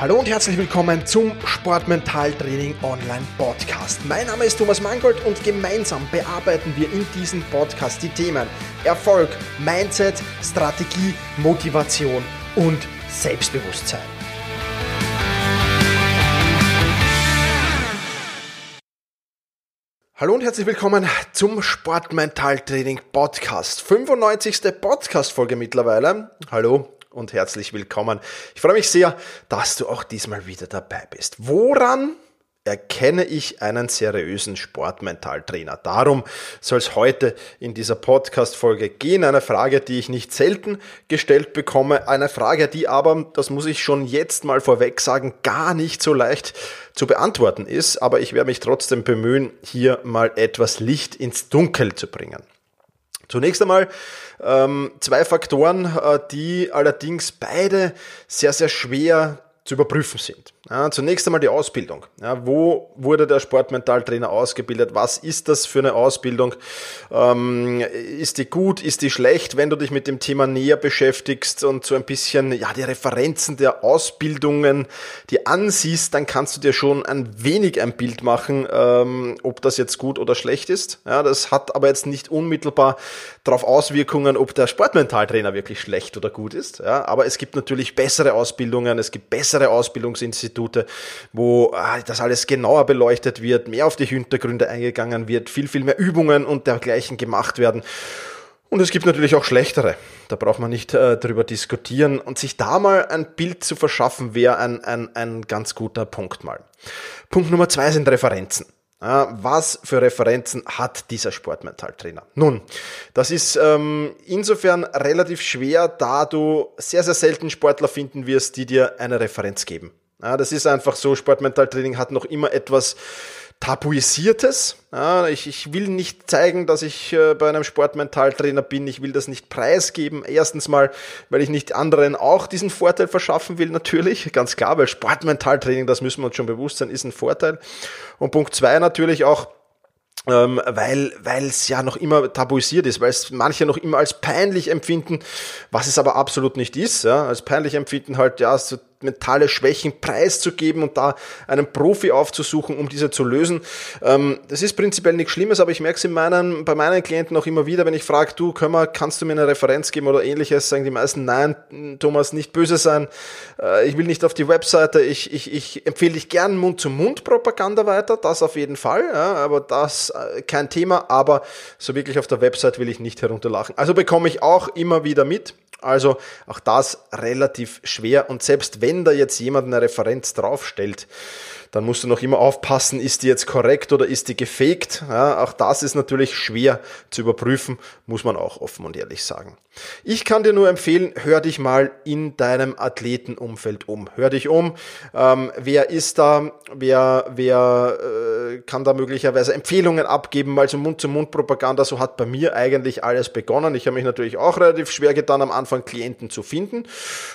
Hallo und herzlich willkommen zum Sportmentaltraining Online Podcast. Mein Name ist Thomas Mangold und gemeinsam bearbeiten wir in diesem Podcast die Themen Erfolg, Mindset, Strategie, Motivation und Selbstbewusstsein. Hallo und herzlich willkommen zum Sportmentaltraining Podcast. 95. Podcast-Folge mittlerweile. Hallo, und herzlich willkommen. Ich freue mich sehr, dass du auch diesmal wieder dabei bist. Woran erkenne ich einen seriösen Sportmentaltrainer? Darum soll es heute in dieser Podcast-Folge gehen. Eine Frage, die ich nicht selten gestellt bekomme. Eine Frage, die aber, das muss ich schon jetzt mal vorweg sagen, gar nicht so leicht zu beantworten ist. Aber ich werde mich trotzdem bemühen, hier mal etwas Licht ins Dunkel zu bringen. Zunächst einmal ähm, zwei Faktoren, äh, die allerdings beide sehr, sehr schwer zu überprüfen sind. Ja, zunächst einmal die Ausbildung. Ja, wo wurde der Sportmentaltrainer ausgebildet? Was ist das für eine Ausbildung? Ähm, ist die gut? Ist die schlecht? Wenn du dich mit dem Thema näher beschäftigst und so ein bisschen ja die Referenzen der Ausbildungen die ansiehst, dann kannst du dir schon ein wenig ein Bild machen, ähm, ob das jetzt gut oder schlecht ist. Ja, das hat aber jetzt nicht unmittelbar darauf Auswirkungen, ob der Sportmentaltrainer wirklich schlecht oder gut ist. Ja, aber es gibt natürlich bessere Ausbildungen, es gibt bessere Ausbildungsinstitute Institute, wo ah, das alles genauer beleuchtet wird, mehr auf die Hintergründe eingegangen wird, viel, viel mehr Übungen und dergleichen gemacht werden. Und es gibt natürlich auch schlechtere. Da braucht man nicht äh, drüber diskutieren. Und sich da mal ein Bild zu verschaffen, wäre ein, ein, ein ganz guter Punkt mal. Punkt Nummer zwei sind Referenzen. Was für Referenzen hat dieser Sportmentaltrainer? Nun, das ist ähm, insofern relativ schwer, da du sehr, sehr selten Sportler finden wirst, die dir eine Referenz geben. Ja, das ist einfach so, Sportmentaltraining hat noch immer etwas Tabuisiertes. Ja, ich, ich will nicht zeigen, dass ich äh, bei einem Sportmentaltrainer bin. Ich will das nicht preisgeben. Erstens mal, weil ich nicht anderen auch diesen Vorteil verschaffen will, natürlich. Ganz klar, weil Sportmentaltraining, das müssen wir uns schon bewusst sein, ist ein Vorteil. Und Punkt zwei natürlich auch, ähm, weil weil es ja noch immer tabuisiert ist, weil es manche noch immer als peinlich empfinden, was es aber absolut nicht ist. Ja? Als peinlich empfinden halt ja so mentale Schwächen preiszugeben und da einen Profi aufzusuchen, um diese zu lösen. Ähm, das ist prinzipiell nichts Schlimmes, aber ich merke es in meinen, bei meinen Klienten auch immer wieder, wenn ich frage, du, wir, kannst du mir eine Referenz geben oder ähnliches, sagen die meisten, nein, Thomas, nicht böse sein, äh, ich will nicht auf die Webseite, ich, ich, ich empfehle dich gern Mund-zu-Mund-Propaganda weiter, das auf jeden Fall, ja, aber das äh, kein Thema, aber so wirklich auf der Website will ich nicht herunterlachen. Also bekomme ich auch immer wieder mit, also auch das relativ schwer und selbst wenn da jetzt jemand eine Referenz draufstellt, dann musst du noch immer aufpassen, ist die jetzt korrekt oder ist die gefaked. Ja, auch das ist natürlich schwer zu überprüfen, muss man auch offen und ehrlich sagen. Ich kann dir nur empfehlen, hör dich mal in deinem Athletenumfeld um. Hör dich um, ähm, wer ist da, wer, wer äh, kann da möglicherweise Empfehlungen abgeben, mal so Mund-zu-Mund-Propaganda, so hat bei mir eigentlich alles begonnen. Ich habe mich natürlich auch relativ schwer getan, am Anfang Klienten zu finden.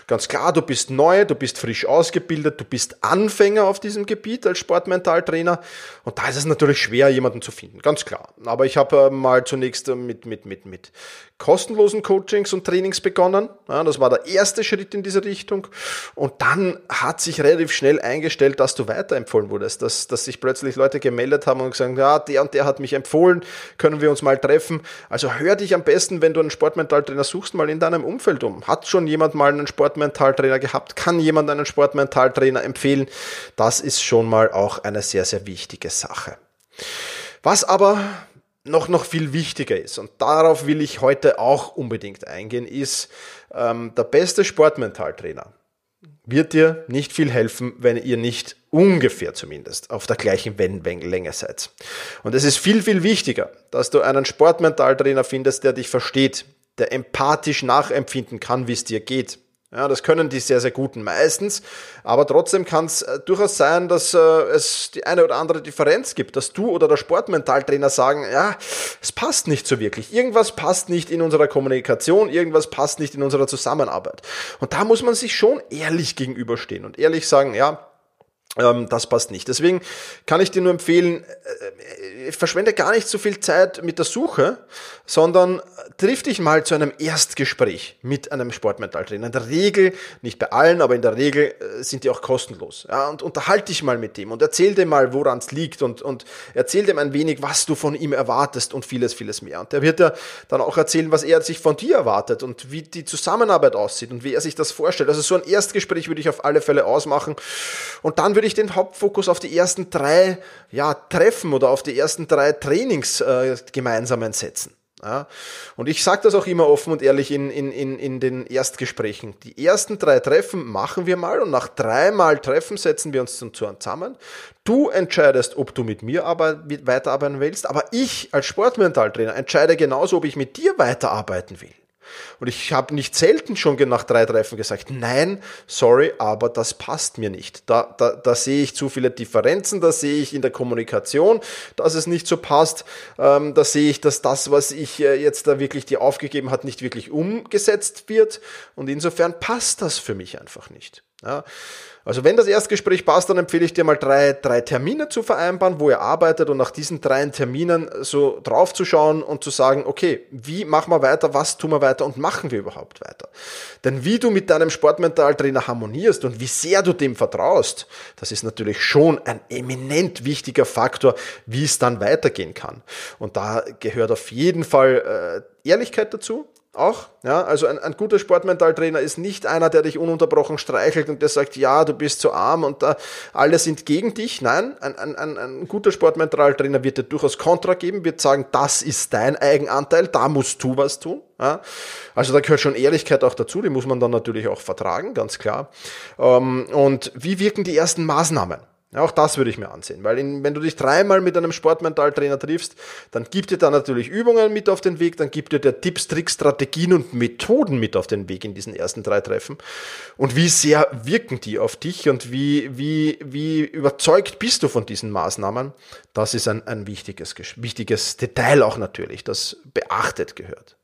Ganz klar, du bist neu, du bist frisch ausgebildet, du bist Anfänger auf diesem Gebiet Gebiet als Sportmentaltrainer. Und da ist es natürlich schwer, jemanden zu finden, ganz klar. Aber ich habe äh, mal zunächst äh, mit, mit, mit, mit kostenlosen Coachings und Trainings begonnen. Ja, das war der erste Schritt in diese Richtung. Und dann hat sich relativ schnell eingestellt, dass du weiterempfohlen wurdest, dass, dass sich plötzlich Leute gemeldet haben und gesagt, ja, der und der hat mich empfohlen, können wir uns mal treffen. Also hör dich am besten, wenn du einen Sportmentaltrainer suchst, mal in deinem Umfeld um. Hat schon jemand mal einen Sportmentaltrainer gehabt? Kann jemand einen Sportmentaltrainer empfehlen? Das ist schon mal auch eine sehr, sehr wichtige Sache. Was aber noch, noch viel wichtiger ist, und darauf will ich heute auch unbedingt eingehen, ist, ähm, der beste Sportmentaltrainer wird dir nicht viel helfen, wenn ihr nicht ungefähr zumindest auf der gleichen Wellenlänge seid. Und es ist viel, viel wichtiger, dass du einen Sportmentaltrainer findest, der dich versteht, der empathisch nachempfinden kann, wie es dir geht, ja, das können die sehr, sehr guten meistens. Aber trotzdem kann es äh, durchaus sein, dass äh, es die eine oder andere Differenz gibt, dass du oder der Sportmentaltrainer sagen, ja, es passt nicht so wirklich. Irgendwas passt nicht in unserer Kommunikation, irgendwas passt nicht in unserer Zusammenarbeit. Und da muss man sich schon ehrlich gegenüberstehen und ehrlich sagen, ja, das passt nicht. Deswegen kann ich dir nur empfehlen, äh, äh, verschwende gar nicht so viel Zeit mit der Suche, sondern triff dich mal zu einem Erstgespräch mit einem Sportmentaltrainer. In der Regel, nicht bei allen, aber in der Regel äh, sind die auch kostenlos. Ja, und unterhalte dich mal mit dem und erzähl dir mal, woran es liegt und, und erzähl dem ein wenig, was du von ihm erwartest und vieles, vieles mehr. Und der wird ja dann auch erzählen, was er sich von dir erwartet und wie die Zusammenarbeit aussieht und wie er sich das vorstellt. Also so ein Erstgespräch würde ich auf alle Fälle ausmachen. Und dann würde ich den Hauptfokus auf die ersten drei ja, Treffen oder auf die ersten drei Trainings äh, gemeinsamen setzen. Ja, und ich sage das auch immer offen und ehrlich in, in, in, in den Erstgesprächen. Die ersten drei Treffen machen wir mal und nach dreimal Treffen setzen wir uns zusammen. Du entscheidest, ob du mit mir weiterarbeiten willst, aber ich als Sportmentaltrainer entscheide genauso, ob ich mit dir weiterarbeiten will. Und ich habe nicht selten schon nach drei Treffen gesagt, nein, sorry, aber das passt mir nicht. Da, da, da sehe ich zu viele Differenzen, da sehe ich in der Kommunikation, dass es nicht so passt. Ähm, da sehe ich, dass das, was ich äh, jetzt da wirklich dir aufgegeben hat, nicht wirklich umgesetzt wird. Und insofern passt das für mich einfach nicht. Ja. Also wenn das Erstgespräch passt, dann empfehle ich dir mal drei, drei Termine zu vereinbaren, wo ihr arbeitet und nach diesen drei Terminen so drauf zu schauen und zu sagen, okay, wie machen wir weiter, was tun wir weiter und machen wir überhaupt weiter? Denn wie du mit deinem Sportmentaltrainer harmonierst und wie sehr du dem vertraust, das ist natürlich schon ein eminent wichtiger Faktor, wie es dann weitergehen kann. Und da gehört auf jeden Fall äh, Ehrlichkeit dazu, auch. Ja, also ein, ein guter Sportmentaltrainer ist nicht einer, der dich ununterbrochen streichelt und der sagt, ja, du bist zu arm und da alle sind gegen dich. Nein, ein, ein, ein, ein guter Sportmentaltrainer wird dir durchaus Kontra geben, wird sagen, das ist dein Eigenanteil, da musst du was tun. Ja, also da gehört schon Ehrlichkeit auch dazu, die muss man dann natürlich auch vertragen, ganz klar. Ähm, und wie wirken die ersten Maßnahmen? Auch das würde ich mir ansehen, weil in, wenn du dich dreimal mit einem Sportmentaltrainer triffst, dann gibt dir da natürlich Übungen mit auf den Weg, dann gibt dir der Tipps, Tricks, Strategien und Methoden mit auf den Weg in diesen ersten drei Treffen. Und wie sehr wirken die auf dich und wie, wie, wie überzeugt bist du von diesen Maßnahmen? Das ist ein, ein wichtiges, wichtiges Detail auch natürlich, das beachtet gehört.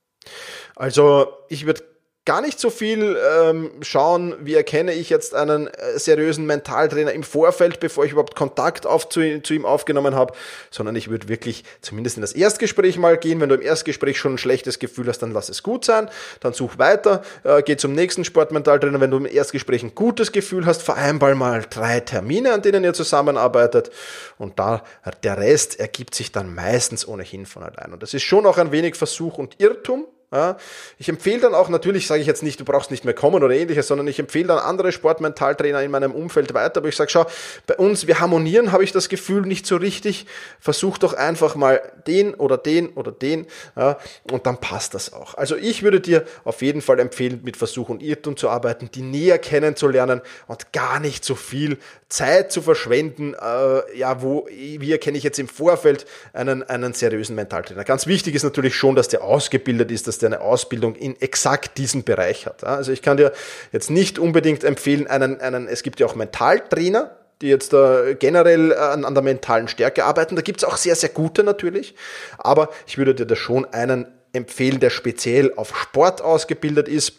Also ich würde gar nicht so viel ähm, schauen, wie erkenne ich jetzt einen äh, seriösen Mentaltrainer im Vorfeld, bevor ich überhaupt Kontakt auf, zu, zu ihm aufgenommen habe, sondern ich würde wirklich zumindest in das Erstgespräch mal gehen. Wenn du im Erstgespräch schon ein schlechtes Gefühl hast, dann lass es gut sein, dann such weiter, äh, geh zum nächsten Sportmentaltrainer. Wenn du im Erstgespräch ein gutes Gefühl hast, vereinbar mal drei Termine, an denen ihr zusammenarbeitet und da der Rest ergibt sich dann meistens ohnehin von allein. Und das ist schon auch ein wenig Versuch und Irrtum, ja, ich empfehle dann auch, natürlich sage ich jetzt nicht, du brauchst nicht mehr kommen oder ähnliches, sondern ich empfehle dann andere Sportmentaltrainer in meinem Umfeld weiter, aber ich sage, schau, bei uns, wir harmonieren, habe ich das Gefühl nicht so richtig, versuch doch einfach mal den oder den oder den ja, und dann passt das auch. Also ich würde dir auf jeden Fall empfehlen, mit Versuch und Irrtum zu arbeiten, die näher kennenzulernen und gar nicht so viel Zeit zu verschwenden, äh, ja, wo, wie erkenne ich jetzt im Vorfeld einen, einen seriösen Mentaltrainer. Ganz wichtig ist natürlich schon, dass der ausgebildet ist, dass der eine Ausbildung in exakt diesem Bereich hat. Also ich kann dir jetzt nicht unbedingt empfehlen, einen, einen es gibt ja auch Mentaltrainer, die jetzt äh, generell an, an der mentalen Stärke arbeiten. Da gibt's auch sehr, sehr gute natürlich. Aber ich würde dir da schon einen empfehlen, der speziell auf Sport ausgebildet ist.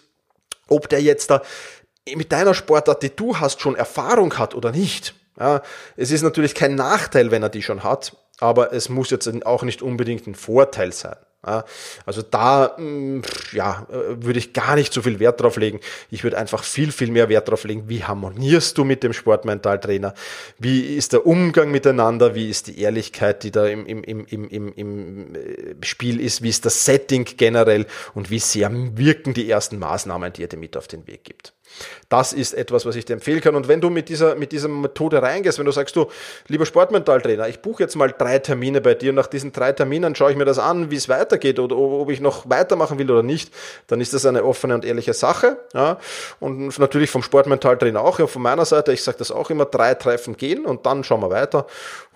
Ob der jetzt da mit deiner Sportart, die du hast, schon Erfahrung hat oder nicht. Ja, es ist natürlich kein Nachteil, wenn er die schon hat, aber es muss jetzt auch nicht unbedingt ein Vorteil sein. Also da mm, ja, äh, würde ich gar nicht so viel Wert drauf legen. Ich würde einfach viel, viel mehr Wert drauf legen, wie harmonierst du mit dem Sportmentaltrainer, wie ist der Umgang miteinander, wie ist die Ehrlichkeit, die da im, im, im, im, im äh, Spiel ist, wie ist das Setting generell und wie sehr wirken die ersten Maßnahmen, die er dir mit auf den Weg gibt. Das ist etwas, was ich dir empfehlen kann. Und wenn du mit dieser, mit dieser Methode reingehst, wenn du sagst, du, lieber Sportmentaltrainer, ich buche jetzt mal drei Termine bei dir und nach diesen drei Terminen schaue ich mir das an, wie es weitergeht oder ob ich noch weitermachen will oder nicht, dann ist das eine offene und ehrliche Sache. Ja. Und natürlich vom Sportmentaltrainer auch, ja, von meiner Seite, ich sage das auch immer, drei Treffen gehen und dann schauen wir weiter.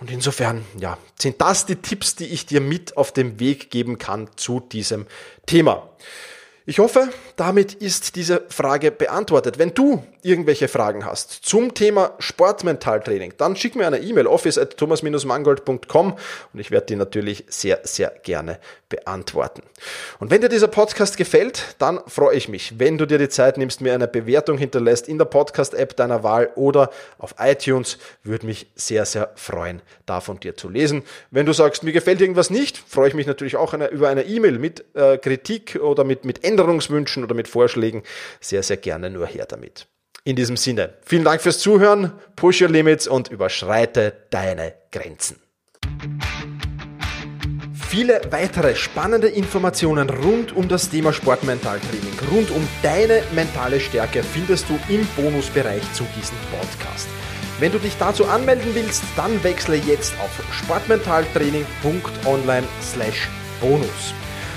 Und insofern, ja, sind das die Tipps, die ich dir mit auf den Weg geben kann zu diesem Thema. Ich hoffe, damit ist diese Frage beantwortet. Wenn du irgendwelche Fragen hast zum Thema Sportmentaltraining, dann schick mir eine E-Mail office at thomas-mangold.com und ich werde die natürlich sehr, sehr gerne beantworten. Und wenn dir dieser Podcast gefällt, dann freue ich mich, wenn du dir die Zeit nimmst, mir eine Bewertung hinterlässt in der Podcast-App deiner Wahl oder auf iTunes, würde mich sehr, sehr freuen, da von dir zu lesen. Wenn du sagst, mir gefällt irgendwas nicht, freue ich mich natürlich auch eine, über eine E-Mail mit äh, Kritik oder mit, mit Änderungswünschen oder mit Vorschlägen. Sehr, sehr gerne nur her damit. In diesem Sinne, vielen Dank fürs Zuhören, push your limits und überschreite deine Grenzen. Viele weitere spannende Informationen rund um das Thema Sportmentaltraining, rund um deine mentale Stärke findest du im Bonusbereich zu diesem Podcast. Wenn du dich dazu anmelden willst, dann wechsle jetzt auf sportmentaltraining.online/bonus.